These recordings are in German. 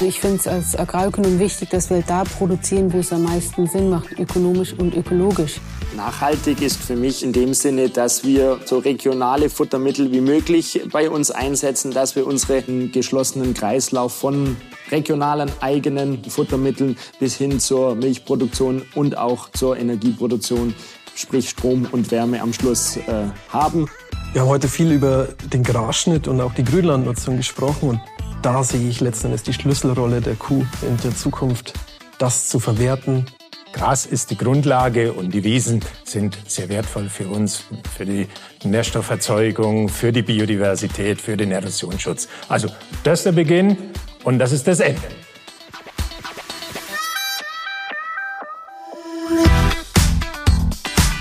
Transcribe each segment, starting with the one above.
Ich finde es als Agrarökonom wichtig, dass wir da produzieren, wo es am meisten Sinn macht, ökonomisch und ökologisch. Nachhaltig ist für mich in dem Sinne, dass wir so regionale Futtermittel wie möglich bei uns einsetzen, dass wir unseren geschlossenen Kreislauf von regionalen eigenen Futtermitteln bis hin zur Milchproduktion und auch zur Energieproduktion, sprich Strom und Wärme am Schluss äh, haben. Wir haben heute viel über den Grasschnitt und auch die Grünlandnutzung gesprochen und da sehe ich letztendlich die Schlüsselrolle der Kuh in der Zukunft, das zu verwerten. Gras ist die Grundlage und die Wiesen sind sehr wertvoll für uns, für die Nährstofferzeugung, für die Biodiversität, für den Erosionsschutz. Also das ist der Beginn und das ist das Ende.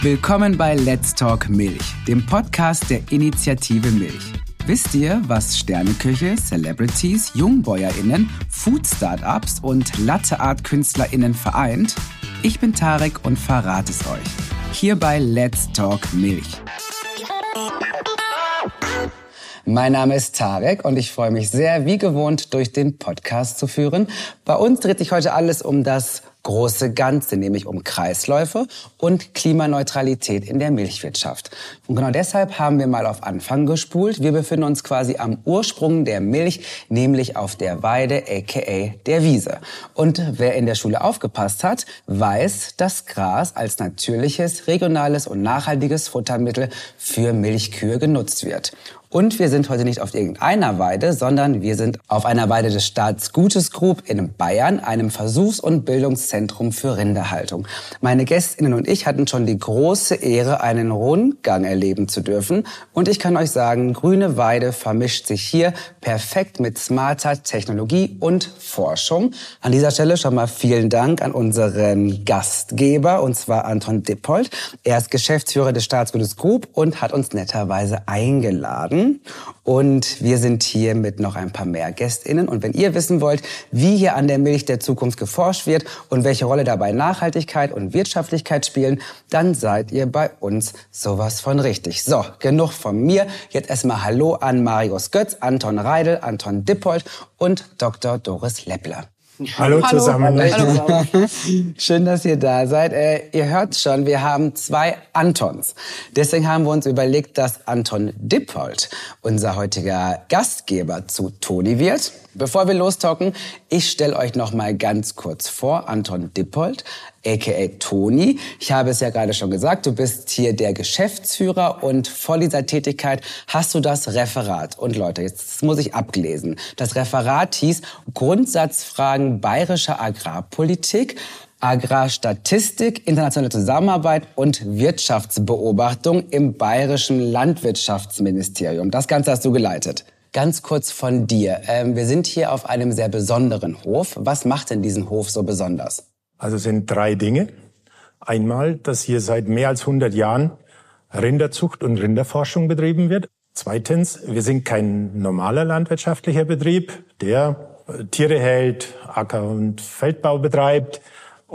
Willkommen bei Let's Talk Milch, dem Podcast der Initiative Milch. Wisst ihr, was Sterneküche, Celebrities, JungbäuerInnen, Food-Startups und Latte-Art-KünstlerInnen vereint? Ich bin Tarek und verrate es euch. Hier bei Let's Talk Milch. Mein Name ist Tarek und ich freue mich sehr, wie gewohnt, durch den Podcast zu führen. Bei uns dreht sich heute alles um das große Ganze, nämlich um Kreisläufe und Klimaneutralität in der Milchwirtschaft. Und genau deshalb haben wir mal auf Anfang gespult. Wir befinden uns quasi am Ursprung der Milch, nämlich auf der Weide, aka der Wiese. Und wer in der Schule aufgepasst hat, weiß, dass Gras als natürliches, regionales und nachhaltiges Futtermittel für Milchkühe genutzt wird. Und wir sind heute nicht auf irgendeiner Weide, sondern wir sind auf einer Weide des Staatsgutes Group in Bayern, einem Versuchs- und Bildungszentrum für Rinderhaltung. Meine Gästinnen und ich hatten schon die große Ehre, einen Rundgang erleben zu dürfen. Und ich kann euch sagen, grüne Weide vermischt sich hier perfekt mit smarter Technologie und Forschung. An dieser Stelle schon mal vielen Dank an unseren Gastgeber, und zwar Anton Dippold. Er ist Geschäftsführer des Staatsgutes Group und hat uns netterweise eingeladen. Und wir sind hier mit noch ein paar mehr GästInnen. Und wenn ihr wissen wollt, wie hier an der Milch der Zukunft geforscht wird und welche Rolle dabei Nachhaltigkeit und Wirtschaftlichkeit spielen, dann seid ihr bei uns sowas von richtig. So, genug von mir. Jetzt erstmal Hallo an Marius Götz, Anton Reidel, Anton Dippold und Dr. Doris Leppler. Hallo, Hallo zusammen. Hallo. Schön, dass ihr da seid. Äh, ihr hört schon, wir haben zwei Antons. Deswegen haben wir uns überlegt, dass Anton Dippold unser heutiger Gastgeber zu Toni wird. Bevor wir lostalken, ich stelle euch noch mal ganz kurz vor, Anton Dippold, aka Toni. Ich habe es ja gerade schon gesagt, du bist hier der Geschäftsführer und vor dieser Tätigkeit hast du das Referat. Und Leute, jetzt muss ich ablesen. Das Referat hieß Grundsatzfragen bayerischer Agrarpolitik. Agrarstatistik, internationale Zusammenarbeit und Wirtschaftsbeobachtung im bayerischen Landwirtschaftsministerium. Das Ganze hast du geleitet. Ganz kurz von dir. Ähm, wir sind hier auf einem sehr besonderen Hof. Was macht denn diesen Hof so besonders? Also sind drei Dinge. Einmal, dass hier seit mehr als 100 Jahren Rinderzucht und Rinderforschung betrieben wird. Zweitens, wir sind kein normaler landwirtschaftlicher Betrieb, der Tiere hält, Acker- und Feldbau betreibt,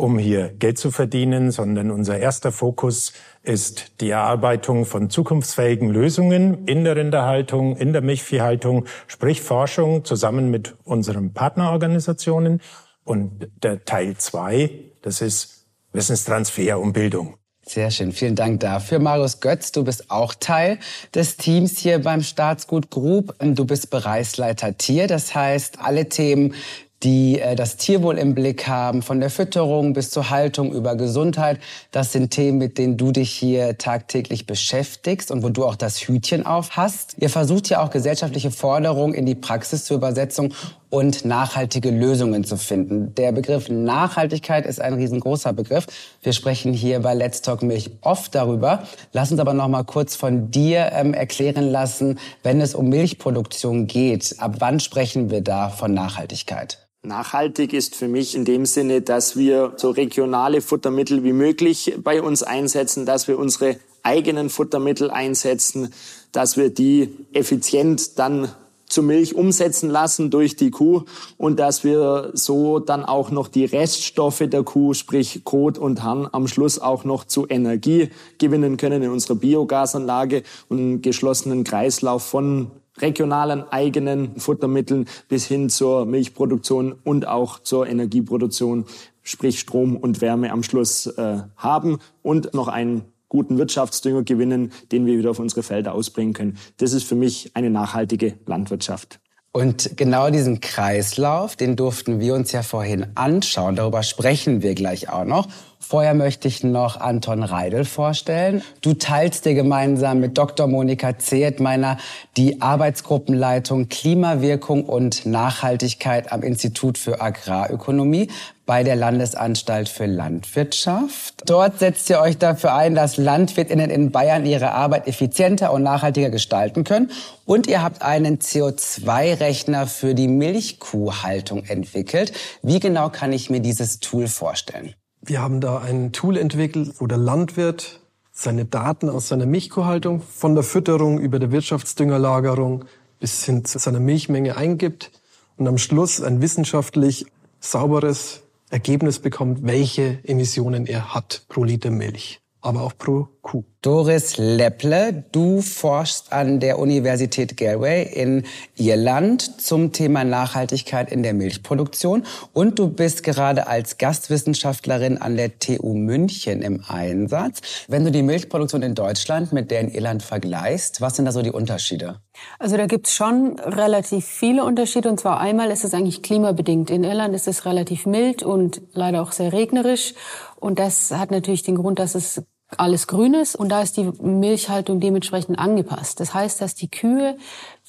um hier Geld zu verdienen, sondern unser erster Fokus ist die Erarbeitung von zukunftsfähigen Lösungen in der Rinderhaltung, in der Milchviehhaltung, sprich Forschung zusammen mit unseren Partnerorganisationen. Und der Teil zwei, das ist Wissenstransfer und Bildung. Sehr schön, vielen Dank dafür. Marius Götz, du bist auch Teil des Teams hier beim Staatsgut Group. Du bist Bereichsleiter Tier, das heißt, alle Themen, die äh, das Tierwohl im Blick haben, von der Fütterung bis zur Haltung über Gesundheit. Das sind Themen, mit denen du dich hier tagtäglich beschäftigst und wo du auch das Hütchen auf hast. Ihr versucht ja auch gesellschaftliche Forderungen in die Praxis zur Übersetzung und nachhaltige Lösungen zu finden. Der Begriff Nachhaltigkeit ist ein riesengroßer Begriff. Wir sprechen hier bei Let's Talk Milch oft darüber. Lass uns aber noch mal kurz von dir ähm, erklären lassen, wenn es um Milchproduktion geht. Ab wann sprechen wir da von Nachhaltigkeit? Nachhaltig ist für mich in dem Sinne, dass wir so regionale Futtermittel wie möglich bei uns einsetzen, dass wir unsere eigenen Futtermittel einsetzen, dass wir die effizient dann zu Milch umsetzen lassen durch die Kuh und dass wir so dann auch noch die Reststoffe der Kuh, sprich Kot und Harn, am Schluss auch noch zu Energie gewinnen können in unserer Biogasanlage und einen geschlossenen Kreislauf von regionalen eigenen Futtermitteln bis hin zur Milchproduktion und auch zur Energieproduktion, sprich Strom und Wärme am Schluss äh, haben und noch einen guten Wirtschaftsdünger gewinnen, den wir wieder auf unsere Felder ausbringen können. Das ist für mich eine nachhaltige Landwirtschaft. Und genau diesen Kreislauf, den durften wir uns ja vorhin anschauen. Darüber sprechen wir gleich auch noch. Vorher möchte ich noch Anton Reidel vorstellen. Du teilst dir gemeinsam mit Dr. Monika Zehetmeiner die Arbeitsgruppenleitung Klimawirkung und Nachhaltigkeit am Institut für Agrarökonomie bei der Landesanstalt für Landwirtschaft. Dort setzt ihr euch dafür ein, dass Landwirtinnen in Bayern ihre Arbeit effizienter und nachhaltiger gestalten können. Und ihr habt einen CO2-Rechner für die Milchkuhhaltung entwickelt. Wie genau kann ich mir dieses Tool vorstellen? Wir haben da ein Tool entwickelt, wo der Landwirt seine Daten aus seiner Milchkuhhaltung von der Fütterung über der Wirtschaftsdüngerlagerung bis hin zu seiner Milchmenge eingibt und am Schluss ein wissenschaftlich sauberes Ergebnis bekommt, welche Emissionen er hat pro Liter Milch, aber auch pro Kuh. Doris Lepple, du forschst an der Universität Galway in Irland zum Thema Nachhaltigkeit in der Milchproduktion und du bist gerade als Gastwissenschaftlerin an der TU München im Einsatz. Wenn du die Milchproduktion in Deutschland mit der in Irland vergleichst, was sind da so die Unterschiede? Also da gibt's schon relativ viele Unterschiede und zwar einmal ist es eigentlich klimabedingt. In Irland ist es relativ mild und leider auch sehr regnerisch und das hat natürlich den Grund, dass es alles Grünes und da ist die Milchhaltung dementsprechend angepasst. Das heißt, dass die Kühe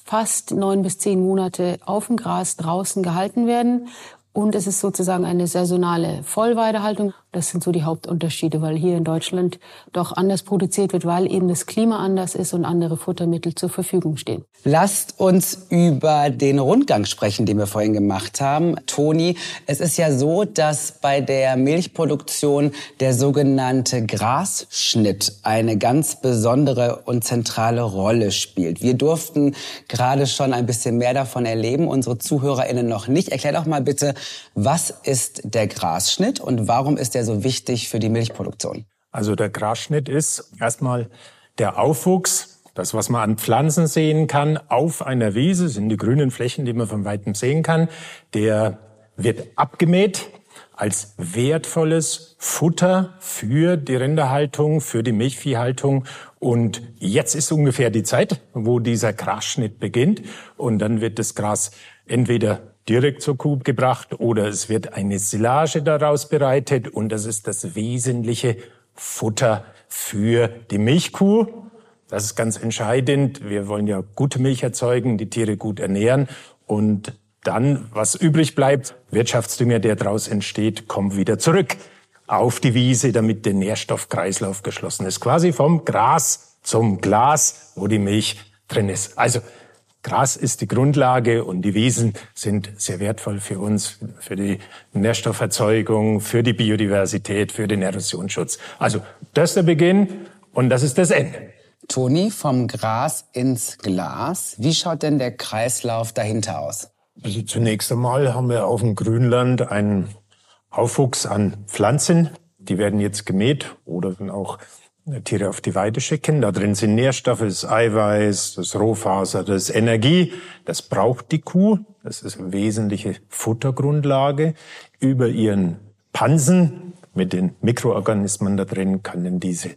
fast neun bis zehn Monate auf dem Gras draußen gehalten werden und es ist sozusagen eine saisonale Vollweidehaltung. Das sind so die Hauptunterschiede, weil hier in Deutschland doch anders produziert wird, weil eben das Klima anders ist und andere Futtermittel zur Verfügung stehen. Lasst uns über den Rundgang sprechen, den wir vorhin gemacht haben. Toni, es ist ja so, dass bei der Milchproduktion der sogenannte Grasschnitt eine ganz besondere und zentrale Rolle spielt. Wir durften gerade schon ein bisschen mehr davon erleben, unsere ZuhörerInnen noch nicht. Erklär doch mal bitte, was ist der Grasschnitt und warum ist er so wichtig für die Milchproduktion? Also der Grasschnitt ist erstmal der Aufwuchs, das, was man an Pflanzen sehen kann, auf einer Wiese, sind die grünen Flächen, die man von weitem sehen kann. Der wird abgemäht als wertvolles Futter für die Rinderhaltung, für die Milchviehhaltung. Und jetzt ist ungefähr die Zeit, wo dieser Grasschnitt beginnt. Und dann wird das Gras entweder direkt zur Kuh gebracht oder es wird eine Silage daraus bereitet und das ist das wesentliche Futter für die Milchkuh. Das ist ganz entscheidend. Wir wollen ja gute Milch erzeugen, die Tiere gut ernähren und dann, was übrig bleibt, Wirtschaftsdünger, der daraus entsteht, kommt wieder zurück auf die Wiese, damit der Nährstoffkreislauf geschlossen ist. Quasi vom Gras zum Glas, wo die Milch drin ist. Also Gras ist die Grundlage und die Wiesen sind sehr wertvoll für uns, für die Nährstofferzeugung, für die Biodiversität, für den Erosionsschutz. Also das ist der Beginn und das ist das Ende. Toni, vom Gras ins Glas. Wie schaut denn der Kreislauf dahinter aus? Also zunächst einmal haben wir auf dem Grünland einen Aufwuchs an Pflanzen. Die werden jetzt gemäht oder auch Tiere auf die Weide schicken. Da drin sind Nährstoffe, das Eiweiß, das Rohfaser, das Energie. Das braucht die Kuh. Das ist eine wesentliche Futtergrundlage. Über ihren Pansen mit den Mikroorganismen da drin können diese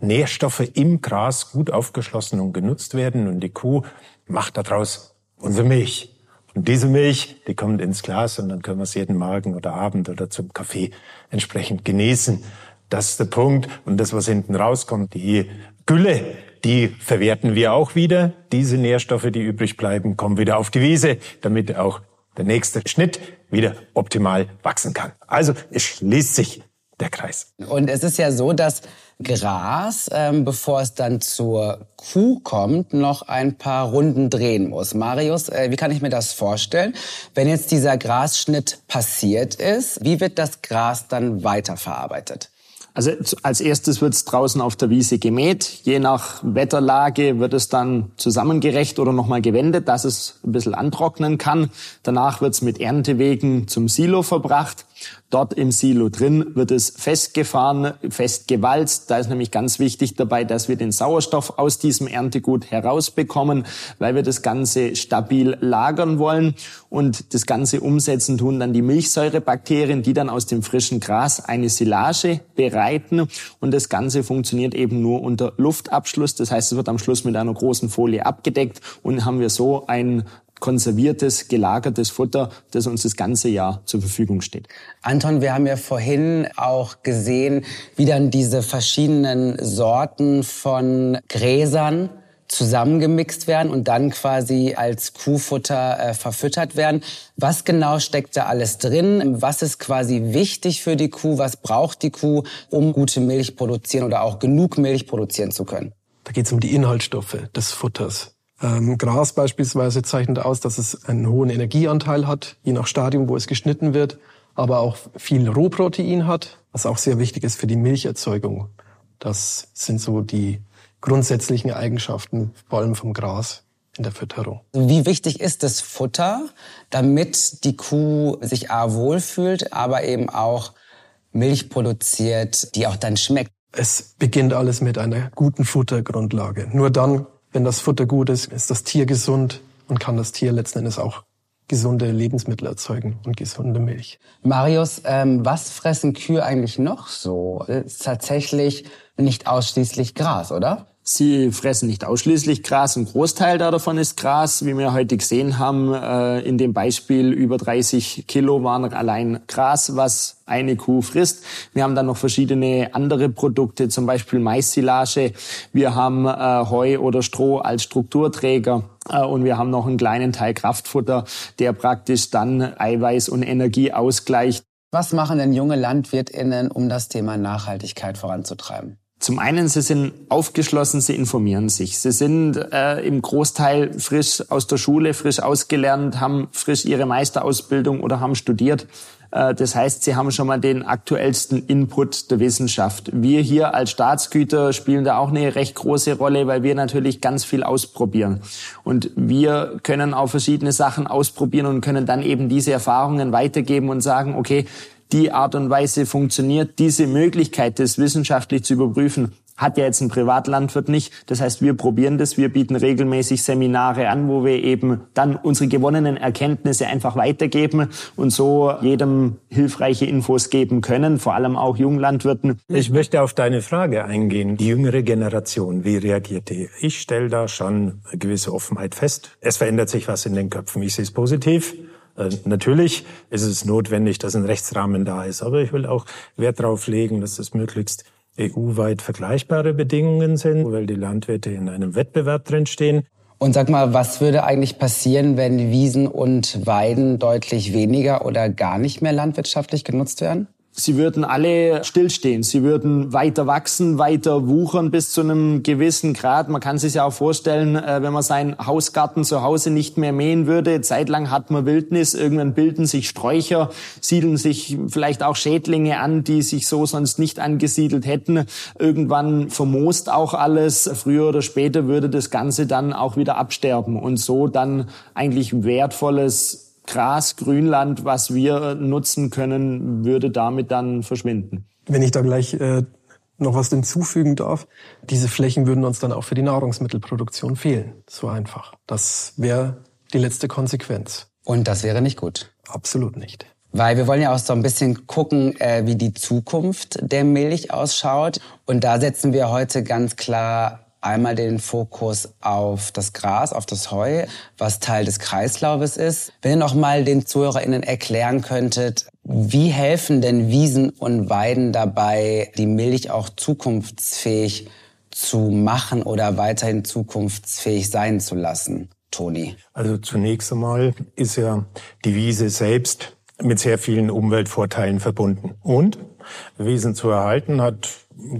Nährstoffe im Gras gut aufgeschlossen und genutzt werden. Und die Kuh macht daraus unsere Milch. Und diese Milch, die kommt ins Glas und dann können wir es jeden Morgen oder Abend oder zum Kaffee entsprechend genießen. Das ist der Punkt. Und das, was hinten rauskommt, die Gülle, die verwerten wir auch wieder. Diese Nährstoffe, die übrig bleiben, kommen wieder auf die Wiese, damit auch der nächste Schnitt wieder optimal wachsen kann. Also es schließt sich der Kreis. Und es ist ja so, dass Gras, ähm, bevor es dann zur Kuh kommt, noch ein paar Runden drehen muss. Marius, äh, wie kann ich mir das vorstellen? Wenn jetzt dieser Grasschnitt passiert ist, wie wird das Gras dann weiterverarbeitet? Also als erstes wird es draußen auf der Wiese gemäht. Je nach Wetterlage wird es dann zusammengerecht oder nochmal gewendet, dass es ein bisschen antrocknen kann. Danach wird es mit Erntewegen zum Silo verbracht. Dort im Silo drin wird es festgefahren, festgewalzt. Da ist nämlich ganz wichtig dabei, dass wir den Sauerstoff aus diesem Erntegut herausbekommen, weil wir das Ganze stabil lagern wollen. Und das Ganze umsetzen tun dann die Milchsäurebakterien, die dann aus dem frischen Gras eine Silage bereiten. Und das Ganze funktioniert eben nur unter Luftabschluss. Das heißt, es wird am Schluss mit einer großen Folie abgedeckt und haben wir so ein konserviertes, gelagertes Futter, das uns das ganze Jahr zur Verfügung steht. Anton, wir haben ja vorhin auch gesehen, wie dann diese verschiedenen Sorten von Gräsern zusammengemixt werden und dann quasi als Kuhfutter äh, verfüttert werden. Was genau steckt da alles drin? Was ist quasi wichtig für die Kuh? Was braucht die Kuh, um gute Milch produzieren oder auch genug Milch produzieren zu können? Da geht es um die Inhaltsstoffe des Futters. Ähm, Gras beispielsweise zeichnet aus, dass es einen hohen Energieanteil hat, je nach Stadium, wo es geschnitten wird, aber auch viel Rohprotein hat, was auch sehr wichtig ist für die Milcherzeugung. Das sind so die grundsätzlichen Eigenschaften, vor allem vom Gras in der Fütterung. Wie wichtig ist das Futter, damit die Kuh sich A wohlfühlt, aber eben auch Milch produziert, die auch dann schmeckt? Es beginnt alles mit einer guten Futtergrundlage. Nur dann wenn das Futter gut ist, ist das Tier gesund und kann das Tier letzten Endes auch gesunde Lebensmittel erzeugen und gesunde Milch. Marius, ähm, was fressen Kühe eigentlich noch so? Ist tatsächlich nicht ausschließlich Gras, oder? Sie fressen nicht ausschließlich Gras, ein Großteil davon ist Gras. Wie wir heute gesehen haben, äh, in dem Beispiel über 30 Kilo waren allein Gras, was eine Kuh frisst. Wir haben dann noch verschiedene andere Produkte, zum Beispiel Maissilage. Wir haben äh, Heu oder Stroh als Strukturträger. Äh, und wir haben noch einen kleinen Teil Kraftfutter, der praktisch dann Eiweiß und Energie ausgleicht. Was machen denn junge LandwirtInnen, um das Thema Nachhaltigkeit voranzutreiben? Zum einen, sie sind aufgeschlossen, sie informieren sich. Sie sind äh, im Großteil frisch aus der Schule, frisch ausgelernt, haben frisch ihre Meisterausbildung oder haben studiert. Äh, das heißt, sie haben schon mal den aktuellsten Input der Wissenschaft. Wir hier als Staatsgüter spielen da auch eine recht große Rolle, weil wir natürlich ganz viel ausprobieren. Und wir können auch verschiedene Sachen ausprobieren und können dann eben diese Erfahrungen weitergeben und sagen, okay, die Art und Weise funktioniert. Diese Möglichkeit, das wissenschaftlich zu überprüfen, hat ja jetzt ein Privatlandwirt nicht. Das heißt, wir probieren das, wir bieten regelmäßig Seminare an, wo wir eben dann unsere gewonnenen Erkenntnisse einfach weitergeben und so jedem hilfreiche Infos geben können, vor allem auch Junglandwirten. Ich möchte auf deine Frage eingehen. Die jüngere Generation, wie reagiert die? Ich stelle da schon eine gewisse Offenheit fest. Es verändert sich was in den Köpfen. Ich sehe es positiv. Äh, natürlich ist es notwendig, dass ein Rechtsrahmen da ist, aber ich will auch Wert darauf legen, dass es möglichst EU-weit vergleichbare Bedingungen sind, weil die Landwirte in einem Wettbewerb drinstehen. Und sag mal, was würde eigentlich passieren, wenn Wiesen und Weiden deutlich weniger oder gar nicht mehr landwirtschaftlich genutzt werden? Sie würden alle stillstehen. Sie würden weiter wachsen, weiter wuchern bis zu einem gewissen Grad. Man kann sich ja auch vorstellen, äh, wenn man seinen Hausgarten zu Hause nicht mehr mähen würde. Zeitlang hat man Wildnis. Irgendwann bilden sich Sträucher, siedeln sich vielleicht auch Schädlinge an, die sich so sonst nicht angesiedelt hätten. Irgendwann vermoost auch alles. Früher oder später würde das Ganze dann auch wieder absterben und so dann eigentlich wertvolles Gras, Grünland, was wir nutzen können, würde damit dann verschwinden. Wenn ich da gleich äh, noch was hinzufügen darf, diese Flächen würden uns dann auch für die Nahrungsmittelproduktion fehlen. So einfach. Das wäre die letzte Konsequenz. Und das wäre nicht gut. Absolut nicht. Weil wir wollen ja auch so ein bisschen gucken, äh, wie die Zukunft der Milch ausschaut. Und da setzen wir heute ganz klar einmal den Fokus auf das Gras, auf das Heu, was Teil des Kreislaufes ist. Wenn ihr noch mal den ZuhörerInnen erklären könntet, wie helfen denn Wiesen und Weiden dabei, die Milch auch zukunftsfähig zu machen oder weiterhin zukunftsfähig sein zu lassen? Toni. Also zunächst einmal ist ja die Wiese selbst mit sehr vielen Umweltvorteilen verbunden. Und Wiesen zu erhalten hat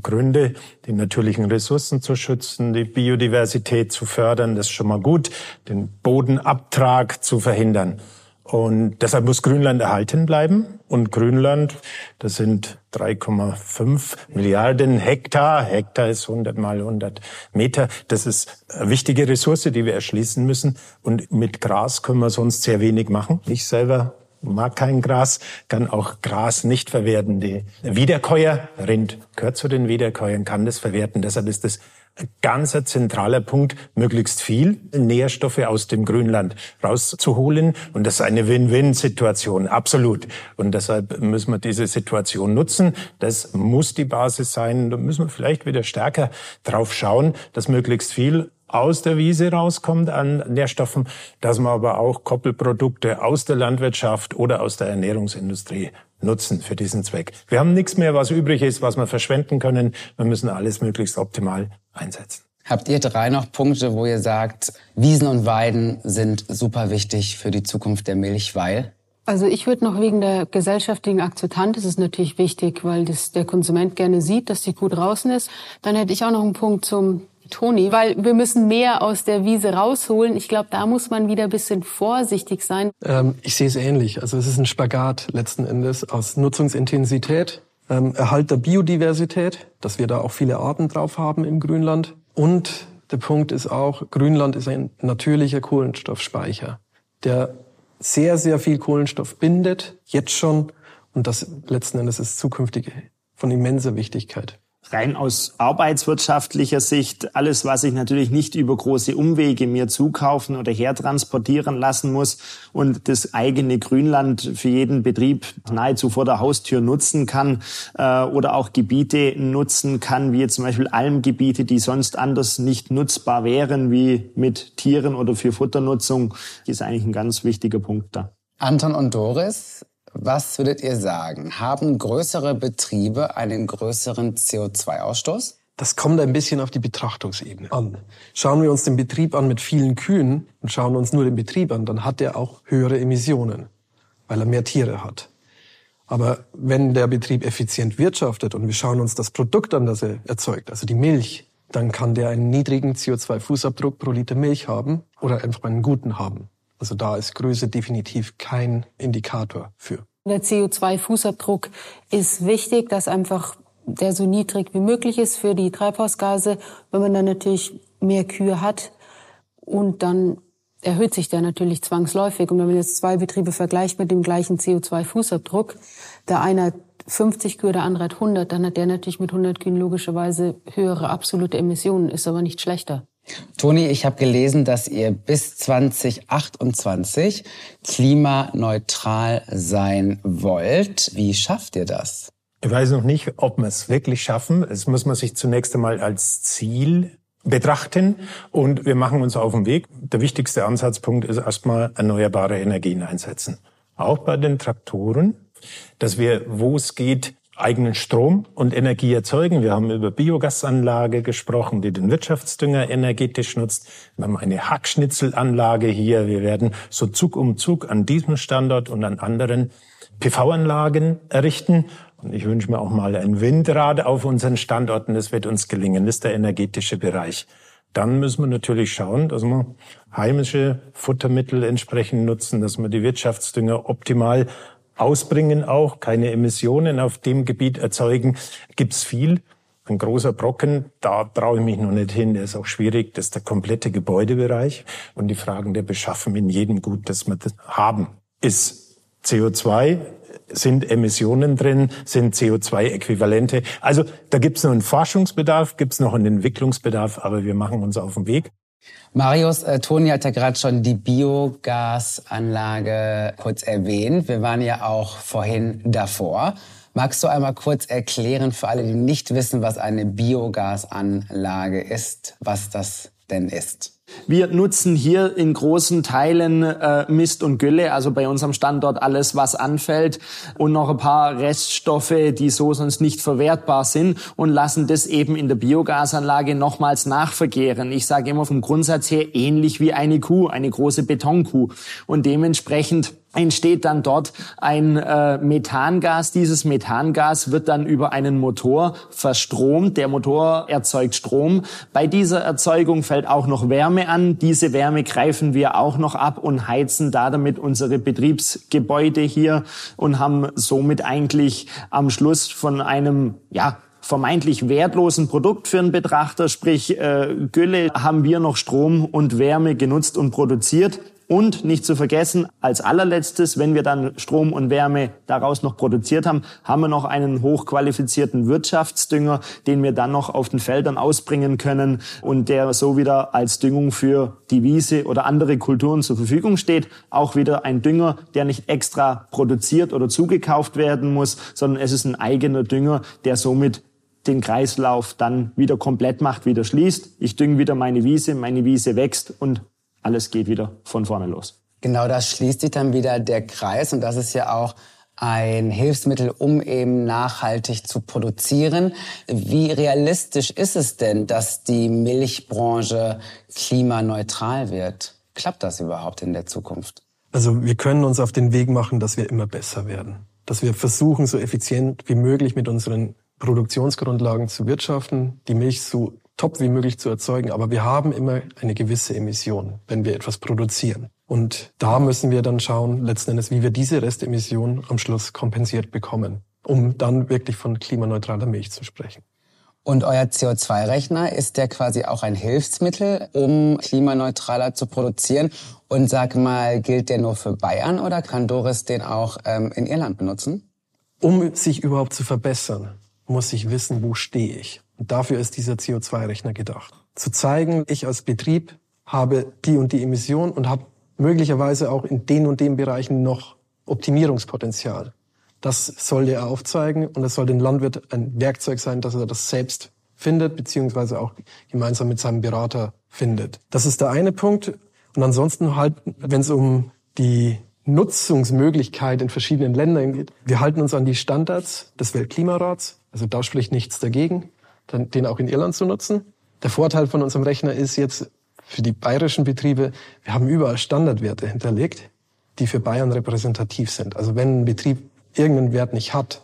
Gründe, die natürlichen Ressourcen zu schützen, die Biodiversität zu fördern, das ist schon mal gut, den Bodenabtrag zu verhindern. Und deshalb muss Grünland erhalten bleiben. Und Grünland, das sind 3,5 Milliarden Hektar. Hektar ist 100 mal 100 Meter. Das ist eine wichtige Ressource, die wir erschließen müssen. Und mit Gras können wir sonst sehr wenig machen. Ich selber mag kein Gras, kann auch Gras nicht verwerten. Die Wiederkäuer, Rind gehört zu den Wiederkäuern, kann das verwerten. Deshalb ist es ein ganz zentraler Punkt, möglichst viel Nährstoffe aus dem Grünland rauszuholen. Und das ist eine Win-Win-Situation, absolut. Und deshalb müssen wir diese Situation nutzen. Das muss die Basis sein. Da müssen wir vielleicht wieder stärker drauf schauen, dass möglichst viel aus der Wiese rauskommt an Nährstoffen, dass man aber auch Koppelprodukte aus der Landwirtschaft oder aus der Ernährungsindustrie nutzen für diesen Zweck. Wir haben nichts mehr, was übrig ist, was wir verschwenden können. Wir müssen alles möglichst optimal einsetzen. Habt ihr drei noch Punkte, wo ihr sagt, Wiesen und Weiden sind super wichtig für die Zukunft der Milch, weil? Also ich würde noch wegen der gesellschaftlichen Akzeptanz, das ist natürlich wichtig, weil das der Konsument gerne sieht, dass die Kuh draußen ist. Dann hätte ich auch noch einen Punkt zum Toni, weil wir müssen mehr aus der Wiese rausholen. Ich glaube, da muss man wieder ein bisschen vorsichtig sein. Ähm, ich sehe es ähnlich. Also es ist ein Spagat letzten Endes aus Nutzungsintensität, ähm, Erhalt der Biodiversität, dass wir da auch viele Arten drauf haben im Grünland. Und der Punkt ist auch, Grünland ist ein natürlicher Kohlenstoffspeicher, der sehr, sehr viel Kohlenstoff bindet, jetzt schon. Und das letzten Endes ist zukünftig von immenser Wichtigkeit rein aus arbeitswirtschaftlicher Sicht, alles, was ich natürlich nicht über große Umwege mir zukaufen oder hertransportieren lassen muss und das eigene Grünland für jeden Betrieb nahezu vor der Haustür nutzen kann äh, oder auch Gebiete nutzen kann, wie zum Beispiel Almgebiete, die sonst anders nicht nutzbar wären, wie mit Tieren oder für Futternutzung, ist eigentlich ein ganz wichtiger Punkt da. Anton und Doris, was würdet ihr sagen? Haben größere Betriebe einen größeren CO2-Ausstoß? Das kommt ein bisschen auf die Betrachtungsebene an. Schauen wir uns den Betrieb an mit vielen Kühen und schauen uns nur den Betrieb an, dann hat er auch höhere Emissionen, weil er mehr Tiere hat. Aber wenn der Betrieb effizient wirtschaftet und wir schauen uns das Produkt an, das er erzeugt, also die Milch, dann kann der einen niedrigen CO2-Fußabdruck pro Liter Milch haben oder einfach einen guten haben. Also da ist Größe definitiv kein Indikator für. Der CO2-Fußabdruck ist wichtig, dass einfach der so niedrig wie möglich ist für die Treibhausgase. Wenn man dann natürlich mehr Kühe hat und dann erhöht sich der natürlich zwangsläufig. Und wenn man jetzt zwei Betriebe vergleicht mit dem gleichen CO2-Fußabdruck, der eine hat 50 Kühe, der andere hat 100, dann hat der natürlich mit 100 Kühen logischerweise höhere absolute Emissionen, ist aber nicht schlechter. Toni, ich habe gelesen, dass ihr bis 2028 klimaneutral sein wollt. Wie schafft ihr das? Ich weiß noch nicht, ob wir es wirklich schaffen. Es muss man sich zunächst einmal als Ziel betrachten und wir machen uns auf den Weg. Der wichtigste Ansatzpunkt ist erstmal erneuerbare Energien einsetzen. Auch bei den Traktoren, dass wir, wo es geht, eigenen Strom und Energie erzeugen. Wir haben über Biogasanlage gesprochen, die den Wirtschaftsdünger energetisch nutzt. Wir haben eine Hackschnitzelanlage hier. Wir werden so Zug um Zug an diesem Standort und an anderen PV-Anlagen errichten. Und ich wünsche mir auch mal ein Windrad auf unseren Standorten. Das wird uns gelingen. Das ist der energetische Bereich. Dann müssen wir natürlich schauen, dass wir heimische Futtermittel entsprechend nutzen, dass wir die Wirtschaftsdünger optimal ausbringen auch, keine Emissionen auf dem Gebiet erzeugen, gibt's viel. Ein großer Brocken, da traue ich mich noch nicht hin, der ist auch schwierig, das ist der komplette Gebäudebereich und die Fragen der Beschaffung in jedem Gut, das wir das haben, ist CO2, sind Emissionen drin, sind CO2-Äquivalente. Also da gibt's noch einen Forschungsbedarf, gibt's noch einen Entwicklungsbedarf, aber wir machen uns auf den Weg. Marius, äh, Toni hat ja gerade schon die Biogasanlage kurz erwähnt. Wir waren ja auch vorhin davor. Magst du einmal kurz erklären für alle, die nicht wissen, was eine Biogasanlage ist, was das denn ist? Wir nutzen hier in großen Teilen äh, Mist und Gülle, also bei unserem Standort alles, was anfällt und noch ein paar Reststoffe, die so sonst nicht verwertbar sind und lassen das eben in der Biogasanlage nochmals nachvergehren. Ich sage immer vom Grundsatz her ähnlich wie eine Kuh, eine große Betonkuh und dementsprechend entsteht dann dort ein äh, Methangas. Dieses Methangas wird dann über einen Motor verstromt. Der Motor erzeugt Strom. Bei dieser Erzeugung fällt auch noch Wärme an. Diese Wärme greifen wir auch noch ab und heizen da damit unsere Betriebsgebäude hier und haben somit eigentlich am Schluss von einem, ja, vermeintlich wertlosen Produkt für einen Betrachter, sprich äh, Gülle, haben wir noch Strom und Wärme genutzt und produziert. Und nicht zu vergessen, als allerletztes, wenn wir dann Strom und Wärme daraus noch produziert haben, haben wir noch einen hochqualifizierten Wirtschaftsdünger, den wir dann noch auf den Feldern ausbringen können und der so wieder als Düngung für die Wiese oder andere Kulturen zur Verfügung steht. Auch wieder ein Dünger, der nicht extra produziert oder zugekauft werden muss, sondern es ist ein eigener Dünger, der somit den Kreislauf dann wieder komplett macht, wieder schließt. Ich dünge wieder meine Wiese, meine Wiese wächst und alles geht wieder von vorne los. Genau, das schließt sich dann wieder der Kreis und das ist ja auch ein Hilfsmittel, um eben nachhaltig zu produzieren. Wie realistisch ist es denn, dass die Milchbranche klimaneutral wird? Klappt das überhaupt in der Zukunft? Also wir können uns auf den Weg machen, dass wir immer besser werden. Dass wir versuchen, so effizient wie möglich mit unseren Produktionsgrundlagen zu wirtschaften, die Milch so top wie möglich zu erzeugen. Aber wir haben immer eine gewisse Emission, wenn wir etwas produzieren. Und da müssen wir dann schauen, letzten Endes, wie wir diese Restemission am Schluss kompensiert bekommen, um dann wirklich von klimaneutraler Milch zu sprechen. Und euer CO2-Rechner, ist der quasi auch ein Hilfsmittel, um klimaneutraler zu produzieren? Und sag mal, gilt der nur für Bayern oder kann Doris den auch ähm, in Irland benutzen? Um sich überhaupt zu verbessern, muss ich wissen, wo stehe ich. Und dafür ist dieser CO2-Rechner gedacht. Zu zeigen, ich als Betrieb habe die und die Emission und habe möglicherweise auch in den und den Bereichen noch Optimierungspotenzial. Das soll er aufzeigen und es soll den Landwirt ein Werkzeug sein, dass er das selbst findet, beziehungsweise auch gemeinsam mit seinem Berater findet. Das ist der eine Punkt. Und ansonsten halt, wenn es um die Nutzungsmöglichkeit in verschiedenen Ländern geht, wir halten uns an die Standards des Weltklimarats. Also da spricht nichts dagegen dann den auch in Irland zu nutzen. Der Vorteil von unserem Rechner ist jetzt für die bayerischen Betriebe, wir haben überall Standardwerte hinterlegt, die für Bayern repräsentativ sind. Also wenn ein Betrieb irgendeinen Wert nicht hat,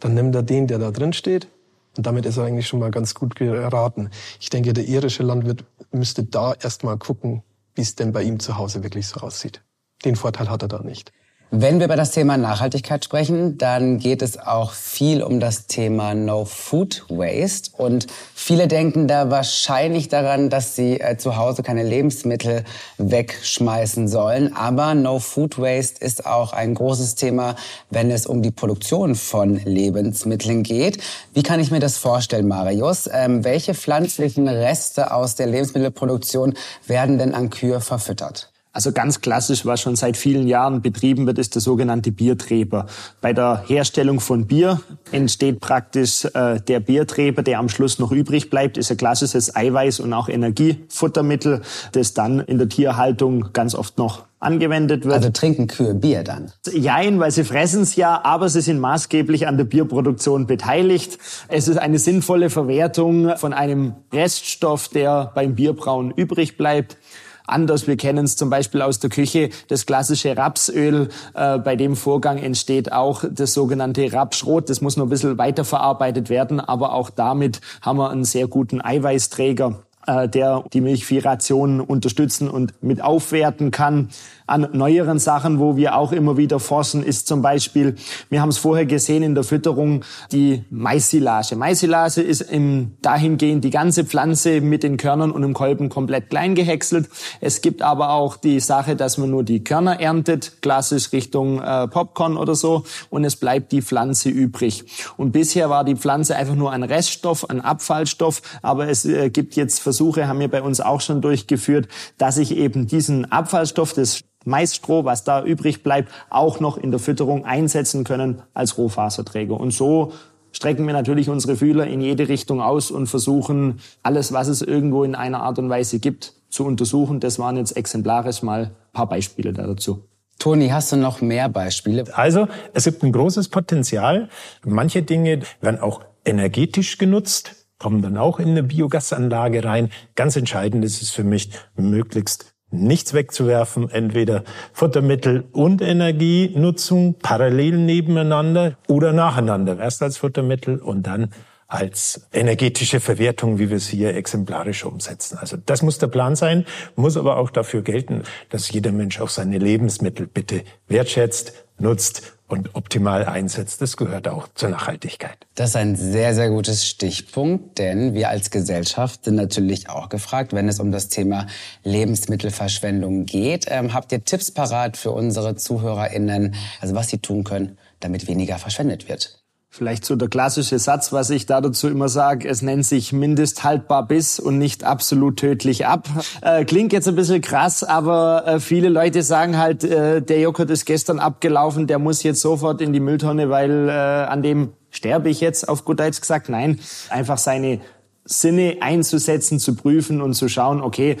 dann nimmt er den, der da drin steht. Und damit ist er eigentlich schon mal ganz gut geraten. Ich denke, der irische Landwirt müsste da erstmal gucken, wie es denn bei ihm zu Hause wirklich so aussieht. Den Vorteil hat er da nicht. Wenn wir über das Thema Nachhaltigkeit sprechen, dann geht es auch viel um das Thema No Food Waste. Und viele denken da wahrscheinlich daran, dass sie äh, zu Hause keine Lebensmittel wegschmeißen sollen. Aber No Food Waste ist auch ein großes Thema, wenn es um die Produktion von Lebensmitteln geht. Wie kann ich mir das vorstellen, Marius? Ähm, welche pflanzlichen Reste aus der Lebensmittelproduktion werden denn an Kühe verfüttert? Also ganz klassisch, was schon seit vielen Jahren betrieben wird, ist der sogenannte Biertreber. Bei der Herstellung von Bier entsteht praktisch äh, der Biertreber, der am Schluss noch übrig bleibt, ist ein klassisches Eiweiß- und auch Energiefuttermittel, das dann in der Tierhaltung ganz oft noch angewendet wird. Also trinken Kühe Bier dann? Jein, weil sie fressen es ja, aber sie sind maßgeblich an der Bierproduktion beteiligt. Es ist eine sinnvolle Verwertung von einem Reststoff, der beim Bierbrauen übrig bleibt anders. Wir kennen es zum Beispiel aus der Küche, das klassische Rapsöl. Äh, bei dem Vorgang entsteht auch das sogenannte Rapsschrot. Das muss noch ein bisschen weiterverarbeitet werden, aber auch damit haben wir einen sehr guten Eiweißträger äh, der die Milchviehration unterstützen und mit aufwerten kann an neueren Sachen, wo wir auch immer wieder forschen, ist zum Beispiel, wir haben es vorher gesehen in der Fütterung, die Maissilage. Maissilage ist im, dahingehend die ganze Pflanze mit den Körnern und dem Kolben komplett klein gehäckselt. Es gibt aber auch die Sache, dass man nur die Körner erntet, klassisch Richtung äh, Popcorn oder so, und es bleibt die Pflanze übrig. Und bisher war die Pflanze einfach nur ein Reststoff, ein Abfallstoff, aber es äh, gibt jetzt Versuche, haben wir bei uns auch schon durchgeführt, dass ich eben diesen Abfallstoff des Maisstroh, was da übrig bleibt, auch noch in der Fütterung einsetzen können als Rohfaserträger. Und so strecken wir natürlich unsere Fühler in jede Richtung aus und versuchen, alles, was es irgendwo in einer Art und Weise gibt, zu untersuchen. Das waren jetzt exemplarisch mal ein paar Beispiele dazu. Toni, hast du noch mehr Beispiele? Also, es gibt ein großes Potenzial. Manche Dinge werden auch energetisch genutzt, kommen dann auch in eine Biogasanlage rein. Ganz entscheidend ist es für mich, möglichst nichts wegzuwerfen, entweder Futtermittel und Energienutzung parallel nebeneinander oder nacheinander. Erst als Futtermittel und dann als energetische Verwertung, wie wir es hier exemplarisch umsetzen. Also das muss der Plan sein, muss aber auch dafür gelten, dass jeder Mensch auch seine Lebensmittel bitte wertschätzt, nutzt und optimal einsetzt. Das gehört auch zur Nachhaltigkeit. Das ist ein sehr, sehr gutes Stichpunkt, denn wir als Gesellschaft sind natürlich auch gefragt, wenn es um das Thema Lebensmittelverschwendung geht. Ähm, habt ihr Tipps parat für unsere ZuhörerInnen, also was sie tun können, damit weniger verschwendet wird? Vielleicht so der klassische Satz, was ich da dazu immer sage, es nennt sich mindesthaltbar bis und nicht absolut tödlich ab. Äh, klingt jetzt ein bisschen krass, aber äh, viele Leute sagen halt, äh, der Joghurt ist gestern abgelaufen, der muss jetzt sofort in die Mülltonne, weil äh, an dem sterbe ich jetzt, auf gut Deutsch gesagt. Nein, einfach seine Sinne einzusetzen, zu prüfen und zu schauen, okay,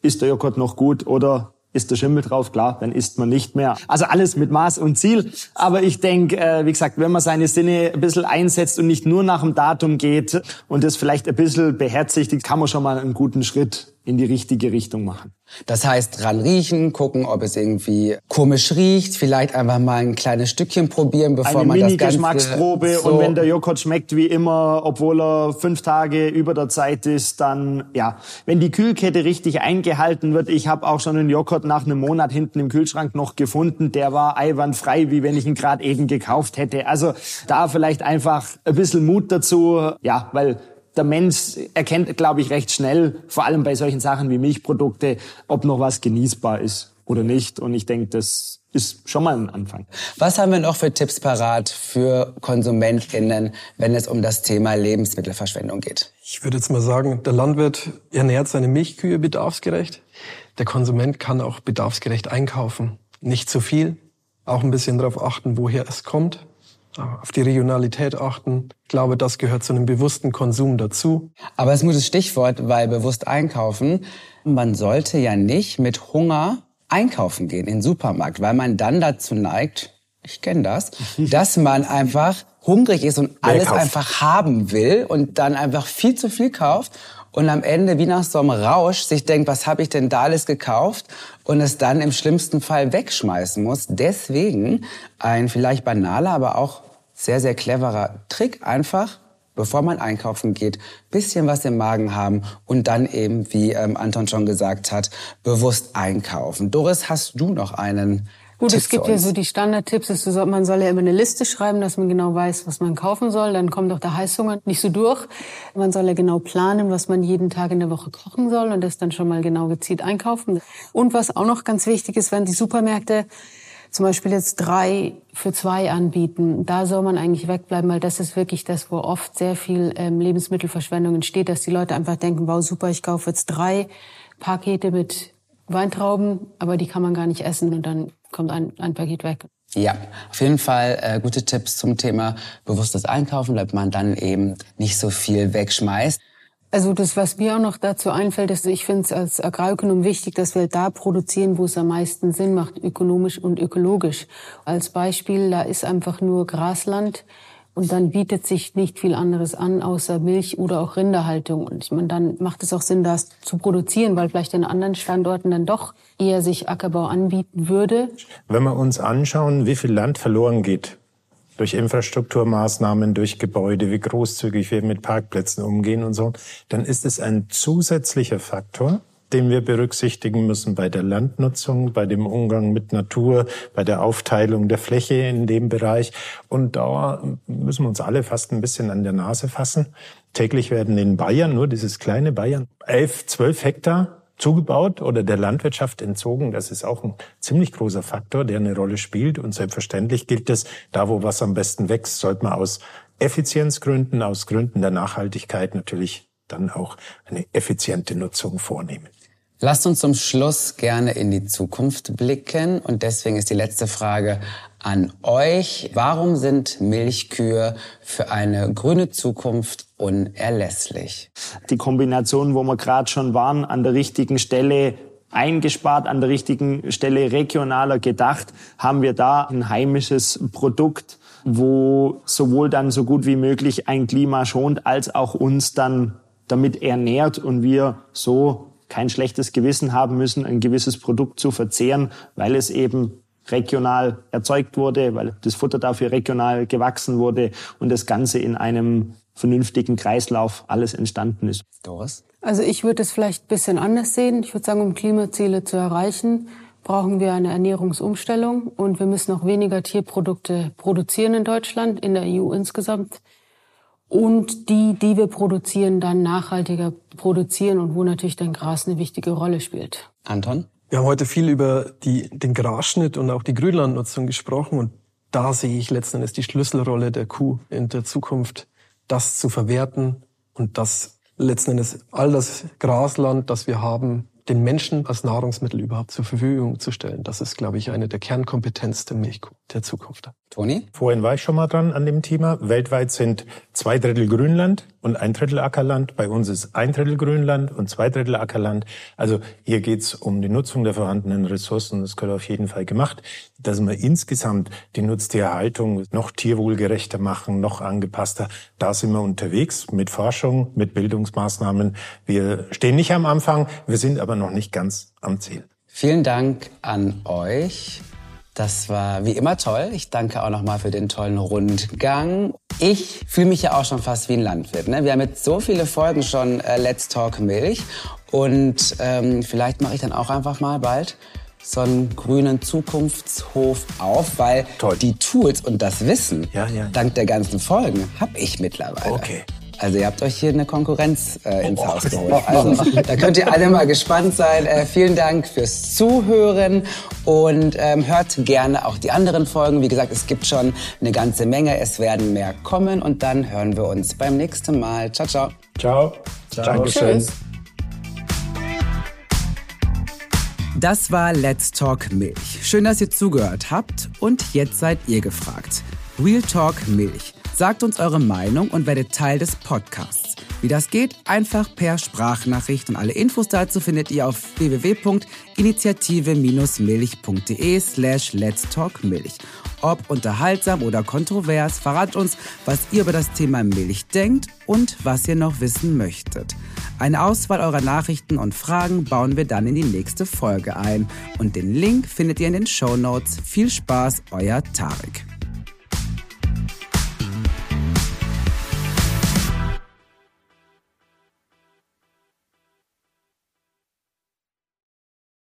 ist der Joghurt noch gut oder ist der Schimmel drauf, klar, dann isst man nicht mehr. Also alles mit Maß und Ziel. Aber ich denke, äh, wie gesagt, wenn man seine Sinne ein bisschen einsetzt und nicht nur nach dem Datum geht und das vielleicht ein bisschen beherzigt, kann man schon mal einen guten Schritt in die richtige Richtung machen. Das heißt, dran riechen, gucken, ob es irgendwie komisch riecht, vielleicht einfach mal ein kleines Stückchen probieren, bevor Eine man Mini das Ganze... Geschmacksprobe so und wenn der Joghurt schmeckt wie immer, obwohl er fünf Tage über der Zeit ist, dann ja, wenn die Kühlkette richtig eingehalten wird, ich habe auch schon einen Joghurt nach einem Monat hinten im Kühlschrank noch gefunden, der war eiwandfrei, wie wenn ich ihn gerade eben gekauft hätte. Also da vielleicht einfach ein bisschen Mut dazu, ja, weil der Mensch erkennt, glaube ich, recht schnell, vor allem bei solchen Sachen wie Milchprodukte, ob noch was genießbar ist oder nicht. Und ich denke, das ist schon mal ein Anfang. Was haben wir noch für Tipps parat für KonsumentInnen, wenn es um das Thema Lebensmittelverschwendung geht? Ich würde jetzt mal sagen, der Landwirt ernährt seine Milchkühe bedarfsgerecht. Der Konsument kann auch bedarfsgerecht einkaufen. Nicht zu viel, auch ein bisschen darauf achten, woher es kommt auf die Regionalität achten. Ich glaube, das gehört zu einem bewussten Konsum dazu. Aber es ist ein gutes Stichwort, weil bewusst einkaufen. Man sollte ja nicht mit Hunger einkaufen gehen in den Supermarkt, weil man dann dazu neigt, ich kenne das, dass man einfach hungrig ist und alles einfach haben will und dann einfach viel zu viel kauft und am Ende wie nach so einem Rausch sich denkt, was habe ich denn da alles gekauft und es dann im schlimmsten Fall wegschmeißen muss. Deswegen ein vielleicht banaler, aber auch sehr, sehr cleverer Trick. Einfach, bevor man einkaufen geht, bisschen was im Magen haben und dann eben, wie ähm, Anton schon gesagt hat, bewusst einkaufen. Doris, hast du noch einen Gut, Tipp es gibt ja so die Standardtipps, man soll ja immer eine Liste schreiben, dass man genau weiß, was man kaufen soll. Dann kommt auch der Heißhunger nicht so durch. Man soll ja genau planen, was man jeden Tag in der Woche kochen soll und das dann schon mal genau gezielt einkaufen. Und was auch noch ganz wichtig ist, wenn die Supermärkte zum Beispiel jetzt drei für zwei anbieten, da soll man eigentlich wegbleiben, weil das ist wirklich das, wo oft sehr viel ähm, Lebensmittelverschwendung entsteht, dass die Leute einfach denken, wow, super, ich kaufe jetzt drei Pakete mit Weintrauben, aber die kann man gar nicht essen und dann kommt ein, ein Paket weg. Ja, auf jeden Fall äh, gute Tipps zum Thema bewusstes Einkaufen, damit man dann eben nicht so viel wegschmeißt. Also das, was mir auch noch dazu einfällt, ist, ich finde es als Agrarökonom wichtig, dass wir da produzieren, wo es am meisten Sinn macht, ökonomisch und ökologisch. Als Beispiel, da ist einfach nur Grasland und dann bietet sich nicht viel anderes an, außer Milch oder auch Rinderhaltung. Und ich meine, dann macht es auch Sinn, das zu produzieren, weil vielleicht an anderen Standorten dann doch eher sich Ackerbau anbieten würde. Wenn wir uns anschauen, wie viel Land verloren geht durch Infrastrukturmaßnahmen, durch Gebäude, wie großzügig wir mit Parkplätzen umgehen und so, dann ist es ein zusätzlicher Faktor, den wir berücksichtigen müssen bei der Landnutzung, bei dem Umgang mit Natur, bei der Aufteilung der Fläche in dem Bereich. Und da müssen wir uns alle fast ein bisschen an der Nase fassen. Täglich werden in Bayern, nur dieses kleine Bayern, elf, zwölf Hektar zugebaut oder der Landwirtschaft entzogen. Das ist auch ein ziemlich großer Faktor, der eine Rolle spielt. Und selbstverständlich gilt es, da wo was am besten wächst, sollte man aus Effizienzgründen, aus Gründen der Nachhaltigkeit natürlich dann auch eine effiziente Nutzung vornehmen. Lasst uns zum Schluss gerne in die Zukunft blicken und deswegen ist die letzte Frage an euch. Warum sind Milchkühe für eine grüne Zukunft unerlässlich? Die Kombination, wo wir gerade schon waren, an der richtigen Stelle eingespart, an der richtigen Stelle regionaler gedacht, haben wir da ein heimisches Produkt, wo sowohl dann so gut wie möglich ein Klima schont, als auch uns dann damit ernährt und wir so kein schlechtes Gewissen haben müssen, ein gewisses Produkt zu verzehren, weil es eben regional erzeugt wurde, weil das Futter dafür regional gewachsen wurde und das Ganze in einem vernünftigen Kreislauf alles entstanden ist. Doris? Also ich würde es vielleicht ein bisschen anders sehen. Ich würde sagen, um Klimaziele zu erreichen, brauchen wir eine Ernährungsumstellung und wir müssen auch weniger Tierprodukte produzieren in Deutschland, in der EU insgesamt. Und die, die wir produzieren, dann nachhaltiger produzieren und wo natürlich dann Gras eine wichtige Rolle spielt. Anton? Wir haben heute viel über die, den Grasschnitt und auch die Grünlandnutzung gesprochen und da sehe ich letzten Endes die Schlüsselrolle der Kuh in der Zukunft, das zu verwerten und das letzten Endes all das Grasland, das wir haben, den Menschen als Nahrungsmittel überhaupt zur Verfügung zu stellen. Das ist, glaube ich, eine der Kernkompetenz der Milchkuh der Zukunft. Toni? Vorhin war ich schon mal dran an dem Thema. Weltweit sind zwei Drittel Grünland und ein Drittel Ackerland. Bei uns ist ein Drittel Grünland und zwei Drittel Ackerland. Also hier geht's um die Nutzung der vorhandenen Ressourcen. Das gehört auf jeden Fall gemacht. Dass wir insgesamt die Nutztierhaltung noch tierwohlgerechter machen, noch angepasster. Da sind wir unterwegs mit Forschung, mit Bildungsmaßnahmen. Wir stehen nicht am Anfang, wir sind aber noch nicht ganz am Ziel. Vielen Dank an euch. Das war wie immer toll. Ich danke auch nochmal für den tollen Rundgang. Ich fühle mich ja auch schon fast wie ein Landwirt. Ne? Wir haben jetzt so viele Folgen schon äh, Let's Talk Milch. Und ähm, vielleicht mache ich dann auch einfach mal bald so einen grünen Zukunftshof auf, weil Toll. die Tools und das Wissen ja, ja. dank der ganzen Folgen habe ich mittlerweile. Okay. Also ihr habt euch hier eine Konkurrenz äh, ins oh, Haus geholt. Also da könnt ihr alle mal gespannt sein. Äh, vielen Dank fürs Zuhören und ähm, hört gerne auch die anderen Folgen. Wie gesagt, es gibt schon eine ganze Menge. Es werden mehr kommen und dann hören wir uns beim nächsten Mal. Ciao, ciao. Ciao. ciao. Dankeschön. Tschüss. Das war Let's Talk Milch. Schön, dass ihr zugehört habt und jetzt seid ihr gefragt. Real Talk Milch Sagt uns eure Meinung und werdet Teil des Podcasts. Wie das geht? Einfach per Sprachnachricht und alle Infos dazu findet ihr auf www.initiative-milch.de slash let's talk Milch. Ob unterhaltsam oder kontrovers, verratet uns, was ihr über das Thema Milch denkt und was ihr noch wissen möchtet. Eine Auswahl eurer Nachrichten und Fragen bauen wir dann in die nächste Folge ein. Und den Link findet ihr in den Show Notes. Viel Spaß, euer Tarek.